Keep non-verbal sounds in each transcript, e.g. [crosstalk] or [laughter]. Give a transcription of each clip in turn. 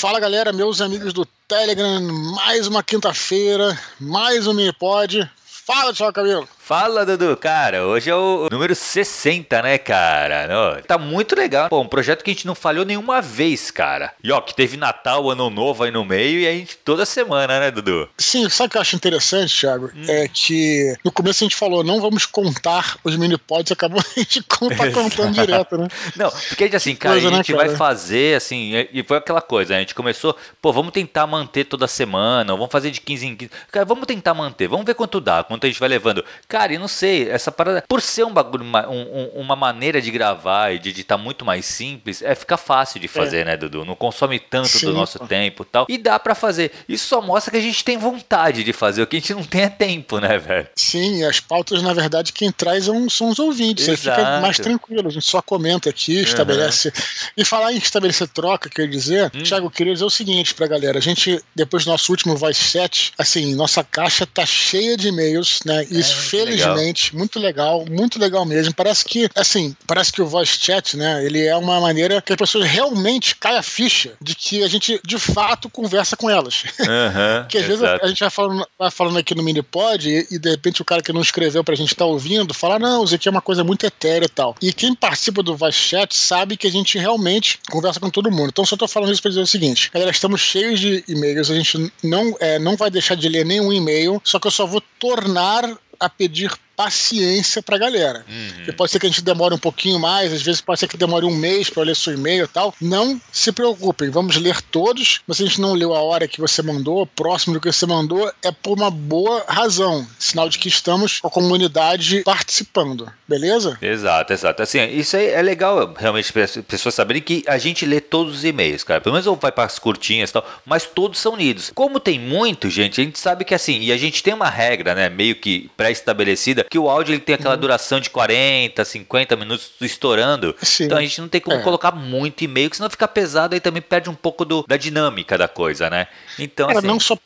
Fala galera, meus amigos do Telegram, mais uma quinta-feira, mais um Minipod. Fala, tchau, Cabelo. Fala, Dudu. Cara, hoje é o número 60, né, cara? Não, tá muito legal. Pô, um projeto que a gente não falhou nenhuma vez, cara. E ó, que teve Natal, Ano Novo aí no meio e a gente toda semana, né, Dudu? Sim, sabe o que eu acho interessante, Thiago? Hum. É que no começo a gente falou, não vamos contar os mini-pods, acabou [laughs] a gente tá contando direto, né? Não, porque a gente assim, cara, coisa, a gente né, vai fazer, assim, e foi aquela coisa, a gente começou, pô, vamos tentar manter toda semana, vamos fazer de 15 em 15. Cara, vamos tentar manter, vamos ver quanto dá, quanto a gente vai levando. Cara, Cara, eu não sei, essa parada, por ser um bagulho, uma, um, uma maneira de gravar e de editar muito mais simples, é fica fácil de fazer, é. né, Dudu? Não consome tanto Sim, do nosso pô. tempo e tal. E dá para fazer. Isso só mostra que a gente tem vontade de fazer, o que a gente não tem é tempo, né, velho? Sim, as pautas, na verdade, quem traz são, são os ouvintes. Exato. Aí fica mais tranquilo, a gente só comenta aqui, uhum. estabelece. E falar em estabelecer troca, quer dizer, hum. Thiago, eu queria dizer o seguinte pra galera: a gente, depois do nosso último Voice Chat, assim, nossa caixa tá cheia de e-mails, né? E é, Infelizmente, legal. muito legal, muito legal mesmo. Parece que, assim, parece que o voice chat, né, ele é uma maneira que as pessoas realmente caem a ficha de que a gente, de fato, conversa com elas. Uhum, [laughs] que às exato. vezes a gente vai falando, vai falando aqui no Minipod e, e de repente o cara que não escreveu pra gente estar tá ouvindo fala, não, isso aqui é uma coisa muito etérea e tal. E quem participa do voice chat sabe que a gente realmente conversa com todo mundo. Então só tô falando isso pra dizer o seguinte, galera, estamos cheios de e-mails, a gente não, é, não vai deixar de ler nenhum e-mail, só que eu só vou tornar a pedir paciência pra galera. Uhum. Porque pode ser que a gente demore um pouquinho mais, às vezes pode ser que demore um mês para ler seu e-mail e tal. Não se preocupem, vamos ler todos. Mas se a gente não leu a hora que você mandou, próximo do que você mandou, é por uma boa razão. Sinal de que estamos com a comunidade participando, beleza? Exato, exato. Assim, isso aí é legal realmente pessoas saberem que a gente lê todos os e-mails, cara. Pelo menos ou vai para as curtinhas e tal, mas todos são lidos. Como tem muito, gente, a gente sabe que assim, e a gente tem uma regra, né, meio que pré-estabelecida, que o áudio ele tem aquela uhum. duração de 40, 50 minutos estourando. Sim. Então a gente não tem como é. colocar muito e-mail, que senão fica pesado e também perde um pouco do, da dinâmica da coisa, né? Então, Cara, assim, não só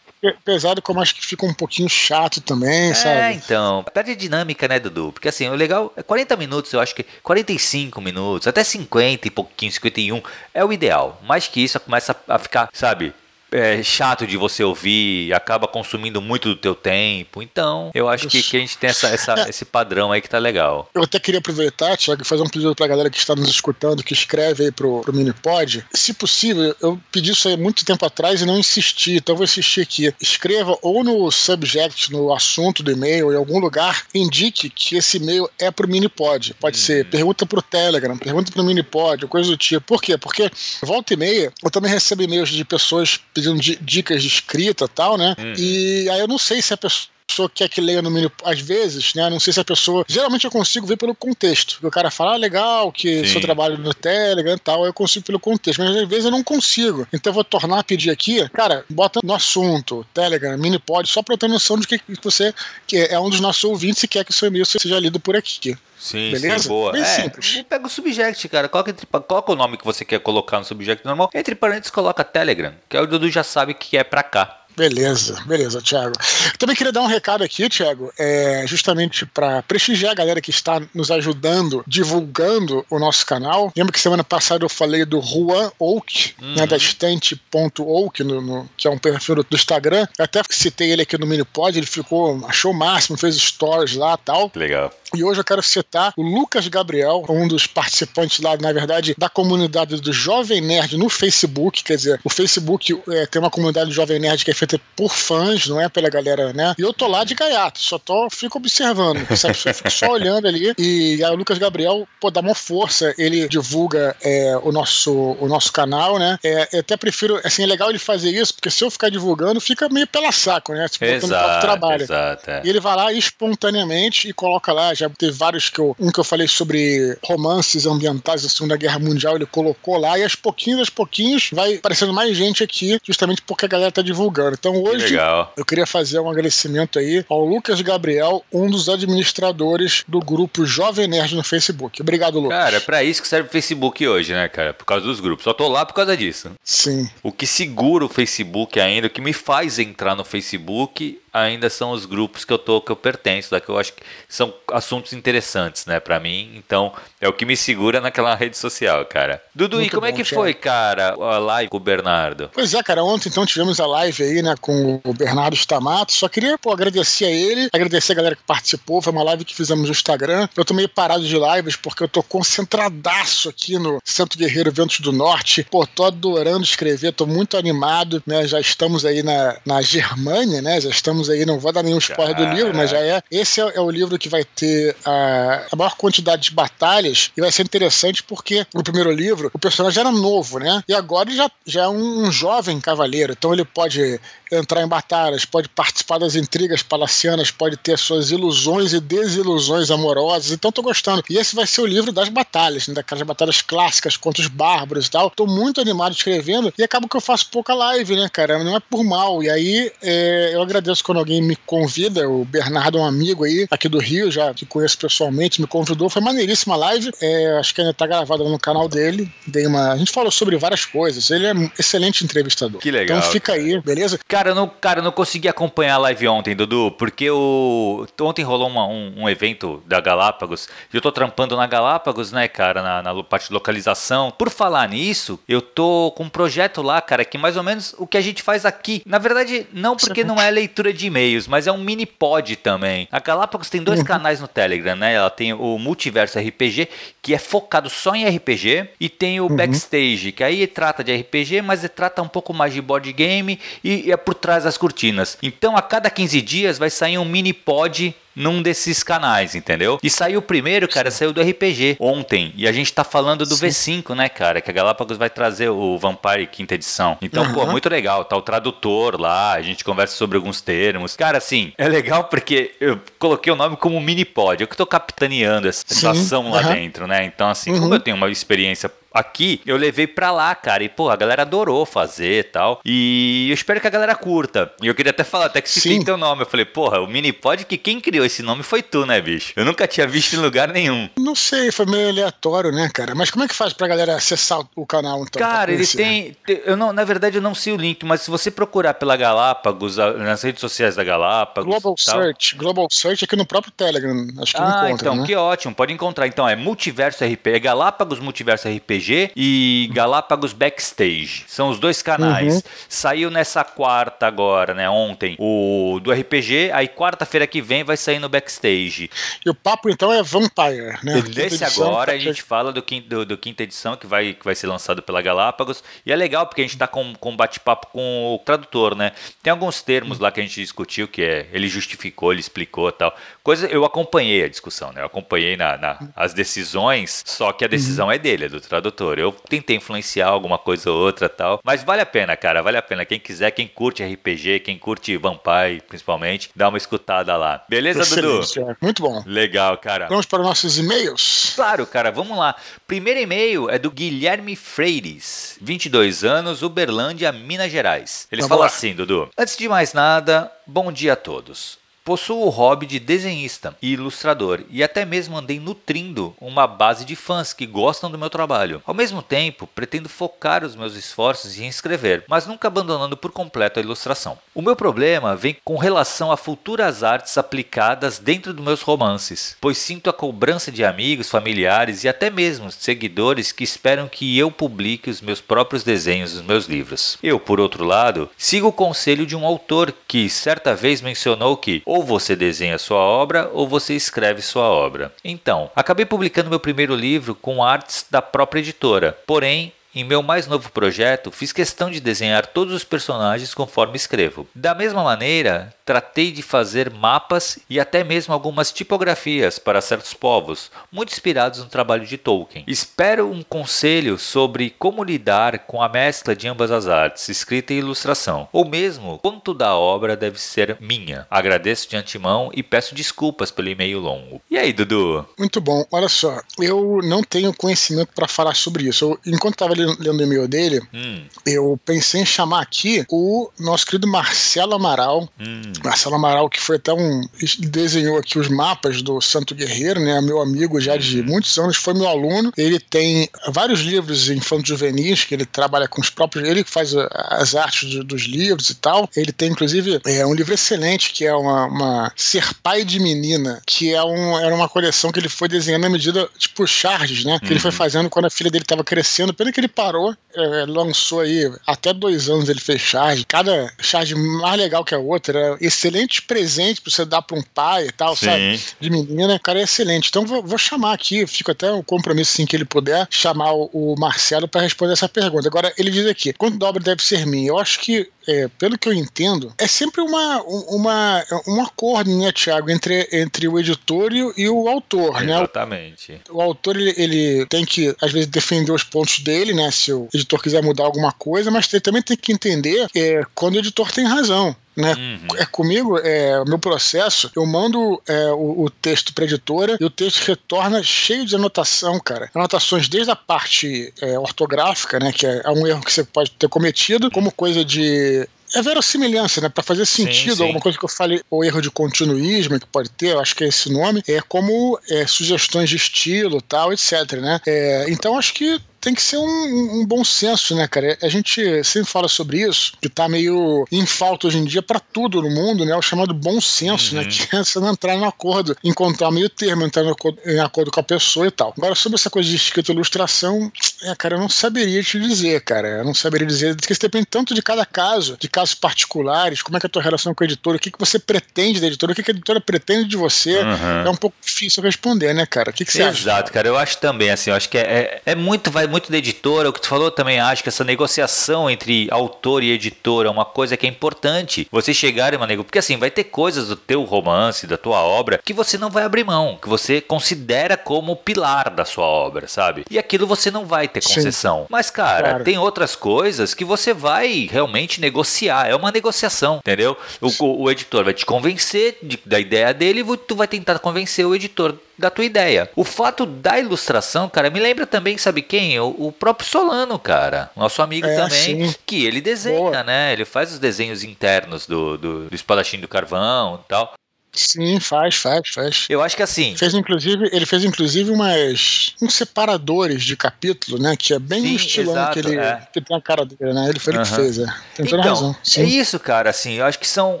pesado, como acho que fica um pouquinho chato também, é, sabe? É, então. Perde a dinâmica, né, Dudu? Porque assim, o legal é 40 minutos, eu acho que 45 minutos, até 50 e pouquinho, 51 é o ideal. Mais que isso, começa a ficar, sabe? É, chato de você ouvir, acaba consumindo muito do teu tempo. Então, eu acho que, que a gente tem essa, essa é. [laughs] esse padrão aí que tá legal. Eu até queria aproveitar, Tiago, e fazer um pedido pra galera que está nos escutando, que escreve aí pro, pro Minipod. Se possível, eu pedi isso aí muito tempo atrás e não insisti, então eu vou insistir aqui. Escreva ou no subject, no assunto do e-mail, em algum lugar, indique que esse e-mail é pro Minipod. Pode hum. ser pergunta pro Telegram, pergunta pro Minipod, coisa do tipo. Por quê? Porque volta e meia, eu também recebo e-mails de pessoas pedindo dicas de escrita e tal, né? Uhum. E aí eu não sei se a pessoa pessoa quer que leia no mínimo, às vezes, né? Não sei se a pessoa. Geralmente eu consigo ver pelo contexto. O cara fala, ah, legal, que Sim. seu trabalho no Telegram e tal, eu consigo pelo contexto. Mas às vezes eu não consigo. Então eu vou tornar a pedir aqui, cara, bota no assunto, Telegram, Minipod, só pra eu ter noção de que você que é um dos nossos ouvintes e quer que o seu e-mail seja lido por aqui. Sim, Beleza? sim, boa. Bem é, simples. Pega o subject, cara. Coloca, entre, coloca o nome que você quer colocar no subject normal. Entre parênteses, coloca Telegram, que é o Dudu já sabe que é pra cá. Beleza, beleza, Thiago. Também queria dar um recado aqui, Thiago, é, justamente para prestigiar a galera que está nos ajudando, divulgando o nosso canal. Lembra que semana passada eu falei do Juan Oak, né, uhum. né, da estante.oak, no, no, que é um perfil do Instagram. Eu até citei ele aqui no Minipod, ele ficou, achou o máximo, fez stories lá tal. Legal. E hoje eu quero citar o Lucas Gabriel, um dos participantes lá, na verdade, da comunidade do Jovem Nerd no Facebook. Quer dizer, o Facebook é, tem uma comunidade do Jovem Nerd que é feita por fãs, não é pela galera, né? E eu tô lá de gaiato, só tô, fico observando, sabe? Eu fico só olhando ali. E aí o Lucas Gabriel, pô, dá uma força. Ele divulga é, o, nosso, o nosso canal, né? É, eu até prefiro, assim, é legal ele fazer isso, porque se eu ficar divulgando, fica meio pela saco, né? Tipo, exato, trabalho. Exato, é. E ele vai lá espontaneamente e coloca lá, já já teve vários que eu. Um que eu falei sobre romances ambientais da Segunda Guerra Mundial, ele colocou lá, e aos pouquinhos, aos pouquinhos, vai aparecendo mais gente aqui, justamente porque a galera tá divulgando. Então hoje Legal. eu queria fazer um agradecimento aí ao Lucas Gabriel, um dos administradores do grupo Jovem Nerd no Facebook. Obrigado, Lucas. Cara, é pra isso que serve o Facebook hoje, né, cara? Por causa dos grupos. Só tô lá por causa disso. Sim. O que segura o Facebook ainda, o que me faz entrar no Facebook ainda são os grupos que eu tô que eu pertenço, da que eu acho que são assuntos interessantes, né, para mim. Então, é o que me segura naquela [laughs] rede social, cara. Dudu, Muito e como é bom, é que foi, cara, a live com o Bernardo? Pois é, cara, ontem então tivemos a live aí, né, com o Bernardo Stamato. Só queria, pô, agradecer a ele, agradecer a galera que participou. Foi uma live que fizemos no Instagram. Eu tô meio parado de lives porque eu tô concentradaço aqui no Santo Guerreiro Ventos do Norte. Pô, tô adorando escrever, tô muito animado, né? Já estamos aí na, na Germânia, né? Já estamos aí, não vou dar nenhum spoiler do livro, mas já é. Esse é, é o livro que vai ter a, a maior quantidade de batalhas e vai ser interessante porque no primeiro livro o personagem era novo, né? E agora ele já, já é um jovem cavaleiro, então ele pode entrar em batalhas, pode participar das intrigas palacianas, pode ter suas ilusões e desilusões amorosas. Então tô gostando. E esse vai ser o livro das batalhas, né? daquelas batalhas clássicas contra os bárbaros e tal. Tô muito animado escrevendo e acaba que eu faço pouca live, né, cara? Não é por mal. E aí é, eu agradeço quando alguém me convida. O Bernardo é um amigo aí, aqui do Rio, já que conheço pessoalmente, me convidou. Foi maneiríssima a live. É, acho que ainda tá gravada no canal dele. Dei uma... A gente falou sobre várias coisas. Ele é um excelente entrevistador. Que legal. Então fica aí, beleza? Cara, eu não, cara, eu não consegui acompanhar a live ontem, Dudu, porque o... ontem rolou uma, um, um, evento da Galápagos e eu tô trampando na Galápagos, né, cara, na, na, parte de localização. Por falar nisso, eu tô com um projeto lá, cara, que mais ou menos o que a gente faz aqui. Na verdade, não porque não é leitura de e-mails, mas é um mini pod também. A Galápagos tem dois uhum. canais no Telegram, né? Ela tem o Multiverso RPG, que é focado só em RPG, e tem o uhum. Backstage, que aí trata de RPG, mas trata um pouco mais de board game e é por trás das cortinas. Então a cada 15 dias vai sair um mini pod num desses canais, entendeu? E saiu o primeiro, cara, saiu do RPG ontem. E a gente tá falando do Sim. V5, né, cara? Que a Galápagos vai trazer o Vampire quinta edição. Então, uhum. pô, muito legal. Tá o tradutor lá, a gente conversa sobre alguns termos. Cara, assim, é legal porque eu coloquei o nome como mini pod. Eu que tô capitaneando essa situação lá uhum. dentro, né? Então, assim, uhum. como eu tenho uma experiência aqui, eu levei pra lá, cara. E, pô, a galera adorou fazer e tal. E eu espero que a galera curta. E eu queria até falar, até que se tem teu nome. Eu falei, porra, o Minipod que quem criou esse nome foi tu, né, bicho? Eu nunca tinha visto em lugar nenhum. Não sei, foi meio aleatório, né, cara? Mas como é que faz pra galera acessar o canal, então? Cara, ele tem. Eu não, na verdade, eu não sei o link, mas se você procurar pela Galápagos, nas redes sociais da Galápagos. Global tal, Search. Global Search aqui no próprio Telegram. Acho que ah, encontra. Então, né? que ótimo, pode encontrar. Então, é Multiverso RPG, é Galápagos Multiverso RPG E Galápagos Backstage. São os dois canais. Uhum. Saiu nessa quarta agora, né? Ontem, o do RPG. Aí quarta-feira que vem vai sair no Backstage. E o papo então é Vampire, né? Desse agora tá a gente fala do, do, do, quinta edição que vai, que vai ser lançado pela Galápagos. E é legal porque a gente tá com, com bate-papo com o tradutor, né? Tem alguns termos lá que a gente discutiu que é ele justificou, ele explicou tal. Coisa, eu acompanhei a discussão, né? Eu acompanhei na, na as decisões, só que a decisão uhum. é dele, é do tradutor. Eu tentei influenciar alguma coisa ou outra tal. Mas vale a pena, cara, vale a pena. Quem quiser, quem curte RPG, quem curte Vampire, principalmente, dá uma escutada lá. Beleza, Excelente, Dudu? É. Muito bom. Legal, cara. Vamos para nossos e-mails? Claro, cara, vamos lá. Primeiro e-mail é do Guilherme Freires, 22 anos, Uberlândia, Minas Gerais. Ele fala assim, Dudu. Antes de mais nada, bom dia a todos. Possuo o hobby de desenhista e ilustrador e até mesmo andei nutrindo uma base de fãs que gostam do meu trabalho. Ao mesmo tempo, pretendo focar os meus esforços em escrever, mas nunca abandonando por completo a ilustração. O meu problema vem com relação a futuras artes aplicadas dentro dos meus romances, pois sinto a cobrança de amigos, familiares e até mesmo seguidores que esperam que eu publique os meus próprios desenhos nos meus livros. Eu, por outro lado, sigo o conselho de um autor que certa vez mencionou que ou você desenha sua obra ou você escreve sua obra. Então, acabei publicando meu primeiro livro com artes da própria editora, porém em meu mais novo projeto, fiz questão de desenhar todos os personagens conforme escrevo. Da mesma maneira, tratei de fazer mapas e até mesmo algumas tipografias para certos povos, muito inspirados no trabalho de Tolkien. Espero um conselho sobre como lidar com a mescla de ambas as artes, escrita e ilustração, ou mesmo quanto da obra deve ser minha. Agradeço de antemão e peço desculpas pelo e-mail longo. E aí, Dudu? Muito bom. Olha só, eu não tenho conhecimento para falar sobre isso. Eu, enquanto estava lendo o e-mail dele, hum. eu pensei em chamar aqui o nosso querido Marcelo Amaral. Hum. Marcelo Amaral, que foi até um. desenhou aqui os mapas do Santo Guerreiro, né? Meu amigo já de hum. muitos anos, foi meu aluno. Ele tem vários livros infantos juvenis, que ele trabalha com os próprios. Ele faz as artes do, dos livros e tal. Ele tem, inclusive, é, um livro excelente que é uma, uma Ser Pai de Menina, que é um, era uma coleção que ele foi desenhando à medida, tipo, charges, né? Que ele foi uhum. fazendo quando a filha dele estava crescendo. Pena que ele parou, é, lançou aí, até dois anos ele fez charge. Cada charge mais legal que a outra. Era excelente presente pra você dar pra um pai e tal, Sim. sabe? De menina, cara, é excelente. Então vou, vou chamar aqui, fico até um compromisso assim que ele puder, chamar o, o Marcelo para responder essa pergunta. Agora, ele diz aqui: quanto dobra deve ser minha? Eu acho que é, pelo que eu entendo, é sempre uma, uma, um acordo, né, Tiago, entre, entre o editor e, o autor, Exatamente. né? Exatamente. O, o autor, ele, ele, tem que, às vezes, defender os pontos dele, né, se o editor quiser mudar alguma coisa, mas ele também tem que entender é, quando o editor tem razão né? Uhum. É comigo, é o meu processo. Eu mando é, o, o, texto para editora e o texto retorna cheio de anotação, cara. Anotações desde a parte é, ortográfica, né? Que é, é um erro que você pode ter cometido, como coisa de é verossimilhança, né? Para fazer sentido, sim, sim. alguma coisa que eu falei, ou erro de continuismo que pode ter, eu acho que é esse nome, é como é, sugestões de estilo, tal, etc, né? É, então acho que tem que ser um, um, bom senso, né, cara? A gente sempre fala sobre isso, que tá meio em falta hoje em dia para tudo no mundo, né? O chamado bom senso, né? uhum. né? Que é você não entrar em acordo, encontrar meio termo, entrar em acordo com a pessoa e tal. Agora, sobre essa coisa de escrita e ilustração, é, cara, eu não saberia te dizer, cara. Eu não saberia dizer, porque isso depende tanto de cada caso, de casos particulares, como é que é a tua relação com a editora, o que, que você pretende da editora, o que, que a editora pretende de você. Uhum. É um pouco difícil responder, né, cara? O que, que você Exato, acha? Exato, cara. Eu acho também, assim, eu acho que é, é, é muito, vai muito da editora, o que tu falou também acho que essa negociação entre autor e editora é uma coisa que é importante. Você chegar em uma negociação, porque assim, vai ter coisas do teu romance, da tua obra, que você não vai abrir mão, que você considera como pilar da sua obra, sabe? E aquilo você não vai ter concessão. Sim. Mas, cara, claro. tem outras coisas que você vai realmente negociar. É uma negociação, entendeu? O, o, o editor vai te convencer de, da ideia dele e tu vai tentar convencer o editor da tua ideia. O fato da ilustração, cara, me lembra também, sabe quem? O, o próprio Solano, cara. Nosso amigo é, também. Sim. Que ele desenha, Boa. né? Ele faz os desenhos internos do, do, do espadachim do carvão e tal. Sim, faz, faz, faz. Eu acho que assim. Fez inclusive, ele fez inclusive umas uns separadores de capítulo, né? Que é bem Sim, estilão exato, que ele é. que tem a cara dele, né? Ele foi uhum. ele que fez, é. Tem toda então, razão. Sim. É isso, cara, assim, eu acho que são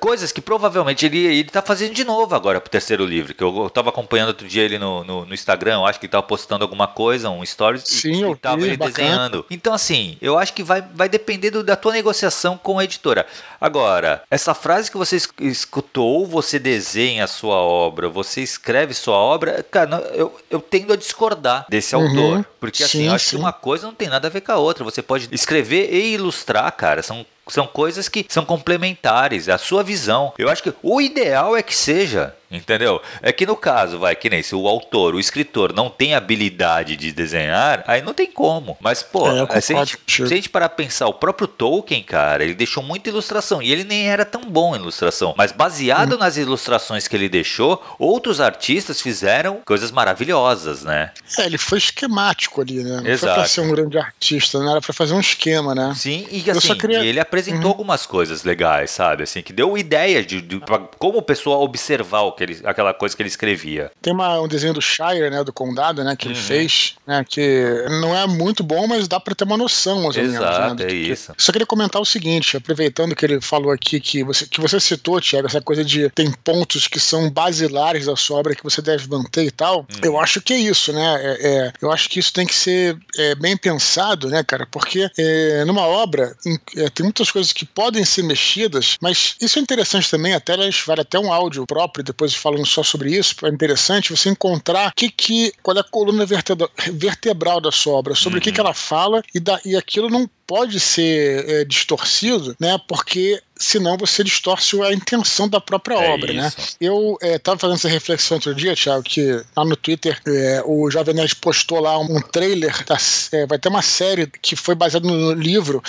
coisas que provavelmente ele, ele tá fazendo de novo agora pro terceiro livro. Que eu, eu tava acompanhando outro dia ele no, no, no Instagram, eu acho que ele tava postando alguma coisa, um stories, Sim, e, e tava ele bacana. desenhando. Então, assim, eu acho que vai, vai depender do, da tua negociação com a editora. Agora, essa frase que você escutou, você desenha a sua obra, você escreve sua obra, cara, eu, eu tendo a discordar desse uhum. autor. Porque assim, sim, eu acho sim. que uma coisa não tem nada a ver com a outra. Você pode escrever e ilustrar, cara. São são coisas que são complementares, é a sua visão. Eu acho que o ideal é que seja Entendeu? É que no caso, vai, que nem se o autor, o escritor não tem habilidade de desenhar, aí não tem como. Mas, pô, é, se, a gente, se a gente parar pensar, o próprio Tolkien, cara, ele deixou muita ilustração. E ele nem era tão bom em ilustração. Mas baseado hum. nas ilustrações que ele deixou, outros artistas fizeram coisas maravilhosas, né? É, ele foi esquemático ali, né? Não Exato. foi pra ser um grande artista, não era pra fazer um esquema, né? Sim, e assim, queria... ele apresentou uhum. algumas coisas legais, sabe? Assim, que deu ideia de, de como o pessoal observar o que ele, aquela coisa que ele escrevia. Tem uma, um desenho do Shire, né, do Condado, né, que uhum. ele fez, né, que não é muito bom, mas dá para ter uma noção, mais ou menos. Exato, né, é isso. Só queria comentar o seguinte, aproveitando que ele falou aqui que você, que você citou, Tiago, essa coisa de tem pontos que são basilares da sua obra que você deve manter e tal. Uhum. Eu acho que é isso, né? É, é, eu acho que isso tem que ser é, bem pensado, né, cara? Porque é, numa obra é, tem muitas coisas que podem ser mexidas, mas isso é interessante também, até vale até um áudio próprio, depois falando só sobre isso, é interessante você encontrar que, que, qual é a coluna vertebral da sua obra, sobre uhum. o que, que ela fala, e, da, e aquilo não pode ser é, distorcido, né? Porque senão você distorce a intenção da própria é obra, né? isso. né? Eu estava é, fazendo essa reflexão outro dia, Thiago, que lá no Twitter é, o Jovem Nerd postou lá um trailer, da, é, vai ter uma série que foi baseada no livro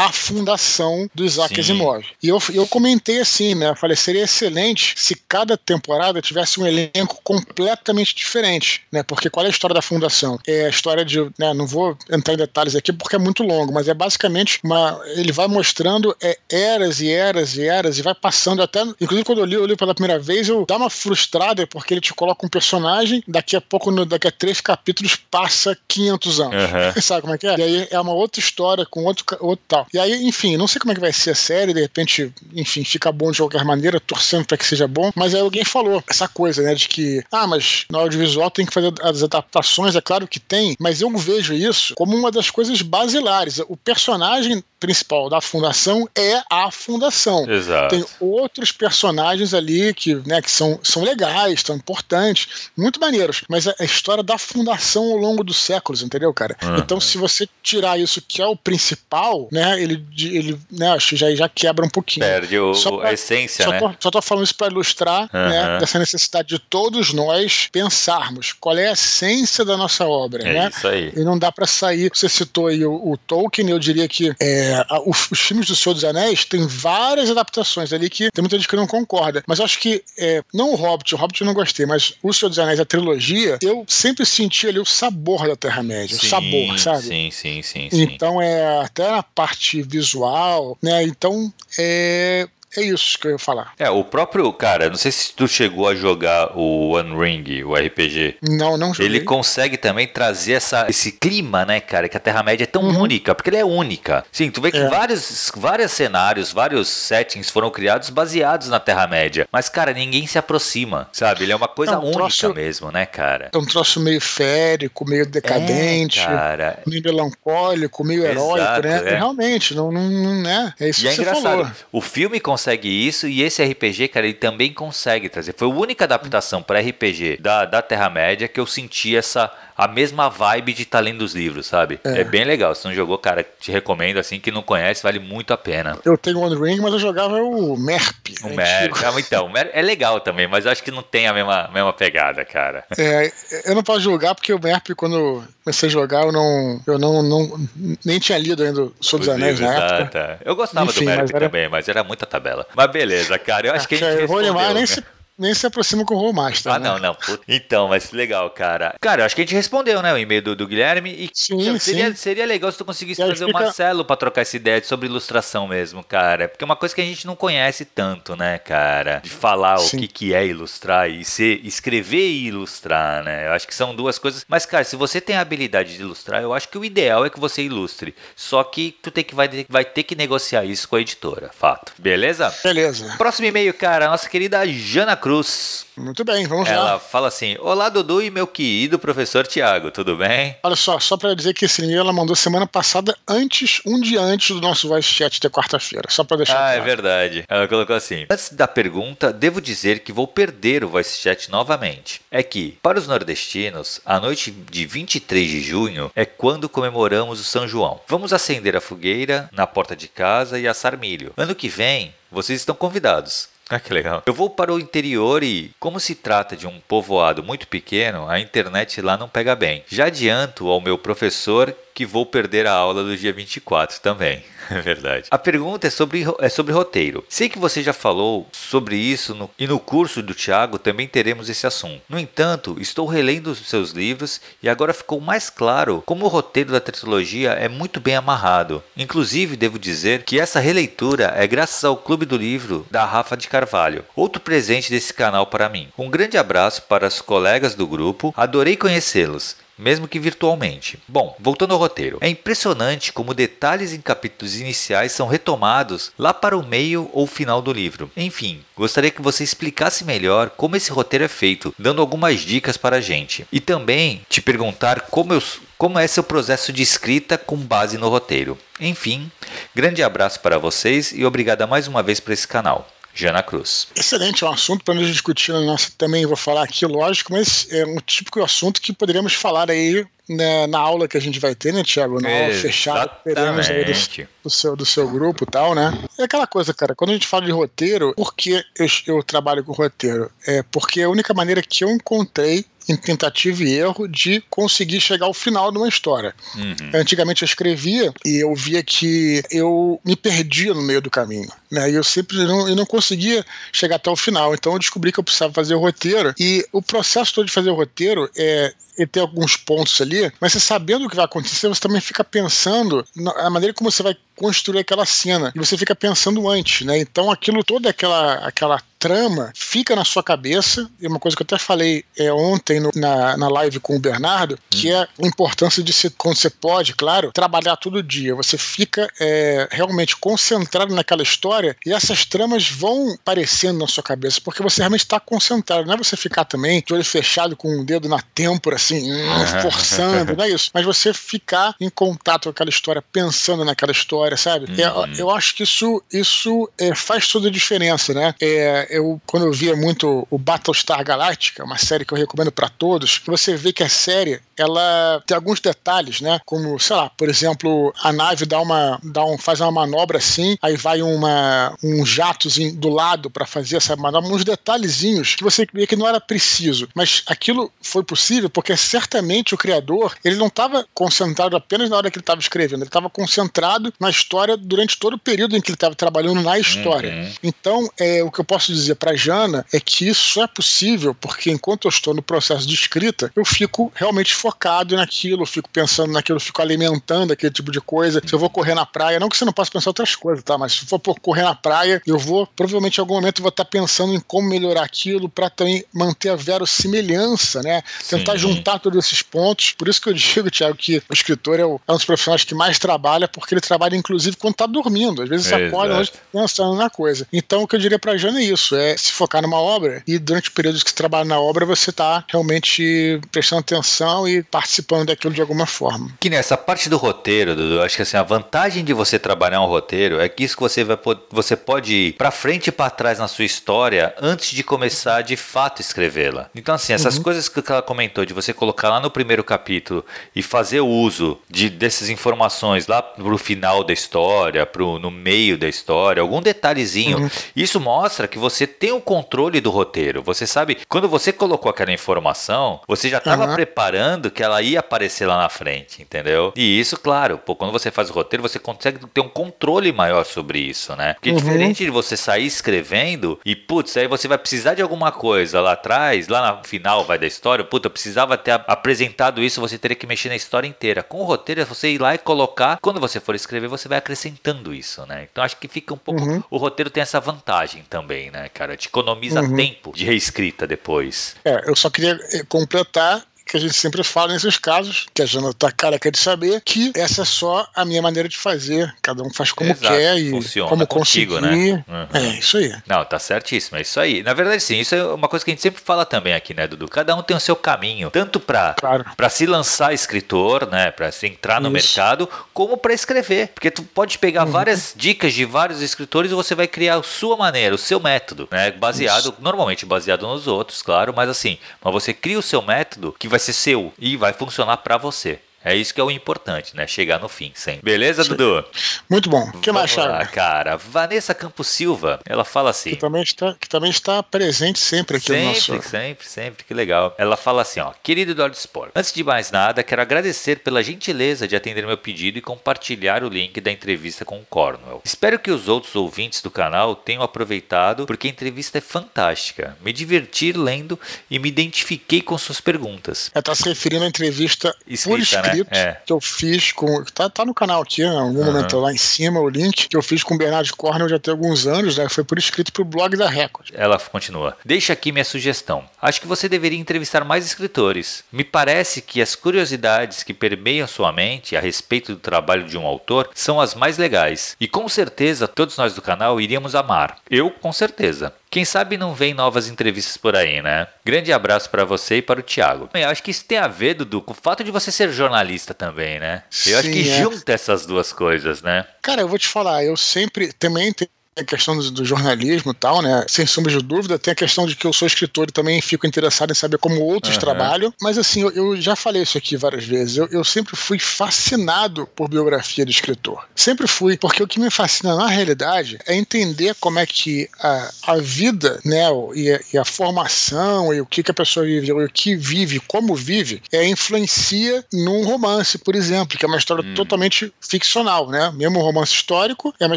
a fundação do Isaac Sim. Asimov. E eu, eu comentei assim, né? Eu falei, seria excelente se cada temporada tivesse um elenco completamente diferente, né? Porque qual é a história da fundação? É a história de, né, não vou entrar em detalhes aqui porque é muito longo, mas é basicamente uma, ele vai mostrando é, eras e eras e eras e vai passando até, inclusive quando eu li, eu li pela primeira vez, eu dá uma frustrada porque ele te coloca um personagem, daqui a pouco, no, daqui a três capítulos passa 500 anos. Uhum. [laughs] Sabe como é que é? E aí é uma outra história com outro, outro tal. E aí, enfim, não sei como é que vai ser a série, de repente, enfim, fica bom de qualquer maneira, torcendo para que seja bom, mas aí alguém falou essa coisa, né, de que, ah, mas no audiovisual tem que fazer as adaptações, é claro que tem, mas eu vejo isso como uma das coisas basilares. O personagem principal da fundação é a fundação. Exato. Tem outros personagens ali que, né, que são, são legais, são importantes, muito maneiros, mas a, a história da fundação ao longo dos séculos, entendeu, cara? Uhum. Então, se você tirar isso que é o principal, né, ele, ele né, acho já, já quebra um pouquinho. Perde o, pra, a essência, só né? Tô, só tô falando isso para ilustrar uhum. né, dessa necessidade de todos nós pensarmos qual é a essência da nossa obra, é né? Isso aí. E não dá para sair. Você citou aí o, o Tolkien, eu diria que é, a, os, os, filmes do Senhor dos Anéis tem várias adaptações ali que tem muita gente que não concorda. Mas acho que, é, não o Hobbit, o Hobbit eu não gostei, mas o Senhor dos Anéis, a trilogia, eu sempre senti ali o sabor da Terra-média, o sabor, sabe? Sim, sim, sim, sim. Então é até na parte visual, né? Então é, é isso que eu ia falar. É, o próprio, cara, não sei se tu chegou a jogar o One Ring, o RPG. Não, não joguei. Ele consegue também trazer essa, esse clima, né, cara, que a Terra-média é tão uhum. única, porque ele é única. Sim, tu vê que é. vários, vários cenários, vários settings foram criados baseados na Terra-média. Mas, cara, ninguém se aproxima, sabe? Ele é uma coisa é um única troço, mesmo, né, cara? É um troço meio férico, meio decadente, é, cara. meio melancólico, meio Exato, heróico, né? É. Realmente, não, não, não é. É isso e que é você engraçado. falou. O filme consegue consegue isso e esse RPG, cara, ele também consegue trazer. Foi a única adaptação para RPG da, da Terra-média que eu senti essa a mesma vibe de estar tá lendo os livros, sabe? É. é. bem legal. Se não jogou, cara, te recomendo assim, que não conhece, vale muito a pena. Eu tenho One Ring, mas eu jogava o MERP. O MERP. Ah, então, o MERP é legal também, mas eu acho que não tem a mesma, mesma pegada, cara. É, eu não posso jogar porque o MERP, quando comecei a jogar, eu não. Eu não, não nem tinha lido ainda Sobre os Anéis na época. Eu gostava Enfim, do MERP mas era... também, mas era muita tabela. Mas beleza, cara. Eu acho que a gente. Eu vou lembrar, nem se nem se aproxima com o Rollmaster. Ah, né? não, não. Então, mas legal, cara. Cara, eu acho que a gente respondeu, né? O e-mail do, do Guilherme. E sim, seria, sim. seria legal se tu conseguisse trazer o Marcelo pra trocar essa ideia sobre ilustração mesmo, cara. Porque é uma coisa que a gente não conhece tanto, né, cara? De falar sim. o que, que é ilustrar e ser, escrever e ilustrar, né? Eu acho que são duas coisas. Mas, cara, se você tem a habilidade de ilustrar, eu acho que o ideal é que você ilustre. Só que tu tem que vai, vai ter que negociar isso com a editora. Fato. Beleza? Beleza. Próximo e-mail, cara. Nossa querida Jana Cruz. Cruz. Muito bem, vamos Ela lá. Ela fala assim: Olá, Dudu e meu querido professor Tiago, tudo bem? Olha só, só para dizer que esse e-mail ela mandou semana passada, antes, um dia antes do nosso voice chat de quarta-feira, só para deixar Ah, é claro. é verdade. Ela colocou assim: Antes da pergunta, devo dizer que vou perder o voice chat novamente. É que, para os nordestinos, a noite de 23 de junho é quando comemoramos o São João. Vamos acender a fogueira na porta de casa e assar milho. Ano que vem, vocês estão convidados. Ah, que legal. Eu vou para o interior e, como se trata de um povoado muito pequeno, a internet lá não pega bem. Já adianto ao meu professor que vou perder a aula do dia 24 também. [laughs] É verdade. A pergunta é sobre, é sobre roteiro. Sei que você já falou sobre isso no, e no curso do Tiago também teremos esse assunto. No entanto, estou relendo os seus livros e agora ficou mais claro como o roteiro da trilogia é muito bem amarrado. Inclusive, devo dizer que essa releitura é graças ao Clube do Livro da Rafa de Carvalho, outro presente desse canal para mim. Um grande abraço para os colegas do grupo, adorei conhecê-los mesmo que virtualmente. Bom, voltando ao roteiro. É impressionante como detalhes em capítulos iniciais são retomados lá para o meio ou final do livro. Enfim, gostaria que você explicasse melhor como esse roteiro é feito, dando algumas dicas para a gente. E também te perguntar como eu como é seu processo de escrita com base no roteiro. Enfim, grande abraço para vocês e obrigada mais uma vez por esse canal. Jana Cruz. Excelente, é um assunto para nos discutir na nossa também, vou falar aqui, lógico, mas é um típico assunto que poderíamos falar aí na, na aula que a gente vai ter, né, Tiago? Na aula fechada teremos aí do, do, seu, do seu grupo e tal, né? É aquela coisa, cara, quando a gente fala de roteiro, por que eu, eu trabalho com roteiro? É porque é a única maneira que eu encontrei em tentativa e erro de conseguir chegar ao final de uma história. Uhum. Antigamente eu escrevia e eu via que eu me perdia no meio do caminho. Né? E eu sempre não, eu não conseguia chegar até o final. Então eu descobri que eu precisava fazer o roteiro. E o processo todo de fazer o roteiro é ele tem alguns pontos ali, mas você sabendo o que vai acontecer, você também fica pensando na maneira como você vai construir aquela cena. E você fica pensando antes, né? Então aquilo, toda aquela, aquela trama fica na sua cabeça, e uma coisa que eu até falei é, ontem no, na, na live com o Bernardo, que é a importância de, se, quando você pode, claro, trabalhar todo dia. Você fica é, realmente concentrado naquela história e essas tramas vão aparecendo na sua cabeça, porque você realmente está concentrado. Não é você ficar também de olho fechado com o um dedo na têmpora, assim, [laughs] forçando, não é isso. Mas você ficar em contato com aquela história, pensando naquela história, sabe? É, uhum. É, eu acho que isso, isso é, faz toda a diferença, né? É, eu, quando eu via muito o Battlestar Galactica, uma série que eu recomendo para todos, você vê que a série ela tem alguns detalhes, né? Como, sei lá, por exemplo, a nave dá uma, dá um, faz uma manobra assim, aí vai uma, um jatozinho do lado para fazer essa manobra, uns detalhezinhos que você vê que não era preciso, mas aquilo foi possível porque certamente o criador ele não estava concentrado apenas na hora que ele estava escrevendo, ele estava concentrado na história durante todo o período em que ele estava trabalhando na história. Uhum. Então, é, o que eu posso dizer para Jana é que isso é possível porque enquanto eu estou no processo de escrita, eu fico realmente focado naquilo, eu fico pensando naquilo, eu fico alimentando aquele tipo de coisa. Se eu vou correr na praia, não que você não possa pensar outras coisas, tá? Mas se for correr na praia, eu vou, provavelmente em algum momento, vou estar pensando em como melhorar aquilo para também manter a verossimilhança, né? Tentar Sim. juntar todos esses pontos. Por isso que eu digo, [laughs] Tiago, que o escritor é, um dos profissionais que mais trabalha, porque ele trabalha inclusive quando está dormindo. Às vezes você acorda hoje pensando na coisa. Então, o que eu diria para Jana é isso: é se focar numa obra e durante o período que você trabalha na obra, você está realmente prestando atenção e participando daquilo de alguma forma. Que nessa parte do roteiro, Dudu, acho que assim, a vantagem de você trabalhar um roteiro é que isso que você vai você pode ir para frente e para trás na sua história antes de começar de fato escrevê-la. Então, assim, essas uhum. coisas que ela comentou de você colocar lá no primeiro capítulo e fazer uso de dessas informações lá pro final da história, pro, no meio da história, algum detalhezinho, uhum. isso mostra que você tem o controle do roteiro. Você sabe, quando você colocou aquela informação, você já estava uhum. preparando que ela ia aparecer lá na frente, entendeu? E isso, claro, pô, quando você faz o roteiro, você consegue ter um controle maior sobre isso, né? Porque uhum. diferente de você sair escrevendo e, putz, aí você vai precisar de alguma coisa lá atrás, lá no final vai da história, puta, eu precisava ter apresentado isso, você teria que mexer na história inteira. Com o roteiro é você ir lá e colocar, quando você for escrever, você vai acrescentando isso, né? Então acho que fica um pouco. Uhum. O roteiro tem essa vantagem também, né, cara? Te economiza uhum. tempo de reescrita depois. É, eu só queria eh, completar que a gente sempre fala nesses casos, que a Jana tá careca de saber, que essa é só a minha maneira de fazer. Cada um faz como Exato, quer e como consigo, conseguir. né? Uhum. É, isso aí. Não, tá certíssimo, é isso aí. Na verdade, sim, isso é uma coisa que a gente sempre fala também aqui, né, Dudu? Cada um tem o seu caminho, tanto para claro. Pra se lançar escritor, né, para se entrar no isso. mercado, como para escrever. Porque tu pode pegar uhum. várias dicas de vários escritores e você vai criar a sua maneira, o seu método, né? Baseado, isso. normalmente baseado nos outros, claro, mas assim, mas você cria o seu método que vai ser seu e vai funcionar para você. É isso que é o importante, né? Chegar no fim, sempre. Beleza, Sim. Dudu? Muito bom. O que mais, lá, cara. Vanessa Campos Silva, ela fala assim. Que também está, que também está presente sempre aqui sempre, no nosso. Sempre, sempre, sempre. Que legal. Ela fala assim, ó. Querido Eduardo Sport, antes de mais nada, quero agradecer pela gentileza de atender meu pedido e compartilhar o link da entrevista com o Cornwell. Espero que os outros ouvintes do canal tenham aproveitado, porque a entrevista é fantástica. Me diverti lendo e me identifiquei com suas perguntas. Ela está se referindo à entrevista Escrita, por escrito, né? escrito é. que eu fiz com. Tá, tá no canal aqui, em algum uhum. momento lá em cima, o link, que eu fiz com o Bernardo Cornel já tem alguns anos, né? Foi por escrito pro blog da Record. Ela continua. Deixa aqui minha sugestão. Acho que você deveria entrevistar mais escritores. Me parece que as curiosidades que permeiam sua mente a respeito do trabalho de um autor são as mais legais. E com certeza todos nós do canal iríamos amar. Eu, com certeza. Quem sabe não vem novas entrevistas por aí, né? Grande abraço para você e para o Thiago. Eu acho que isso tem a ver, Dudu, com o fato de você ser jornalista também, né? Eu Sim, acho que é. junta essas duas coisas, né? Cara, eu vou te falar, eu sempre também tenho a questão do, do jornalismo e tal, né? Sem sombra de dúvida. Tem a questão de que eu sou escritor e também fico interessado em saber como outros uhum. trabalham. Mas assim, eu, eu, já falei isso aqui várias vezes. Eu, eu sempre fui fascinado por biografia de escritor. Sempre fui, porque o que me fascina na realidade é entender como é que a, a vida, né, e a, e a formação, e o que, que a pessoa vive, o que vive, como vive, é, influencia num romance, por exemplo, que é uma história hum. totalmente ficcional, né? Mesmo um romance histórico, é uma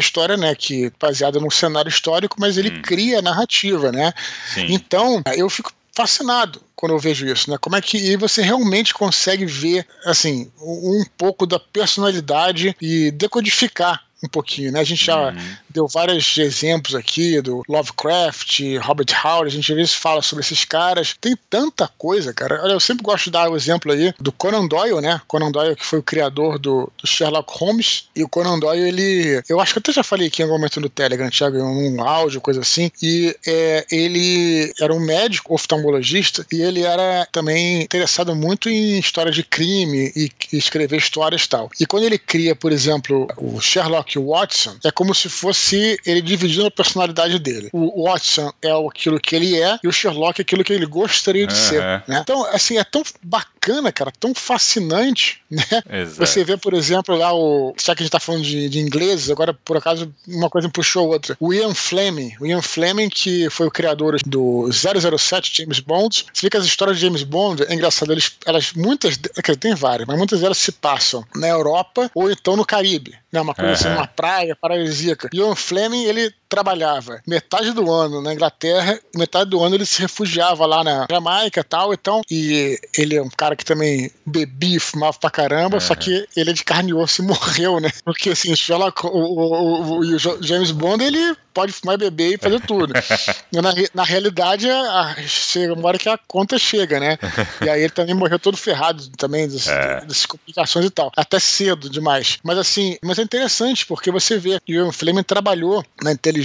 história, né, que baseada num cenário histórico, mas ele hum. cria narrativa, né? Sim. Então, eu fico fascinado quando eu vejo isso, né? Como é que você realmente consegue ver, assim, um pouco da personalidade e decodificar um pouquinho, né? A gente já uhum. Deu vários exemplos aqui do Lovecraft, Robert Howard, a gente às vezes fala sobre esses caras. Tem tanta coisa, cara. Olha, eu sempre gosto de dar o exemplo aí do Conan Doyle, né? Conan Doyle que foi o criador do, do Sherlock Holmes. E o Conan Doyle, ele... Eu acho que até já falei aqui em algum momento no Telegram, Thiago, um áudio, coisa assim. E é, ele era um médico oftalmologista e ele era também interessado muito em história de crime e, e escrever histórias e tal. E quando ele cria, por exemplo, o Sherlock Watson é como se fosse ele dividindo a personalidade dele. O Watson é aquilo que ele é e o Sherlock é aquilo que ele gostaria de uhum. ser. Né? Então, assim, é tão bacana, cara, tão fascinante, [laughs] né? Exato. Você vê, por exemplo, lá o. Já que a gente tá falando de, de ingleses, agora por acaso uma coisa puxou outra. O Ian Fleming. O Ian Fleming, que foi o criador do 007 James Bond. Você vê que as histórias de James Bond, é engraçado, eles, elas muitas, tem várias, mas muitas delas se passam na Europa ou então no Caribe né? Uma coisa uhum. assim, uma praia paradisíaca. E o Fleming, ele trabalhava metade do ano na Inglaterra, metade do ano ele se refugiava lá na Jamaica e tal, então, e ele é um cara que também bebia, fumava pra caramba, uhum. só que ele é de carne e osso e [laughs] morreu, né? Porque assim, Sherlock, o, o, o, o James Bond, ele pode fumar, beber e fazer tudo. [laughs] na, na realidade, a, chega uma hora que a conta chega, né? E aí ele também morreu todo ferrado também das, é. das complicações e tal. Até cedo demais. Mas assim, mas é interessante porque você vê que o Fleming trabalhou na inteligência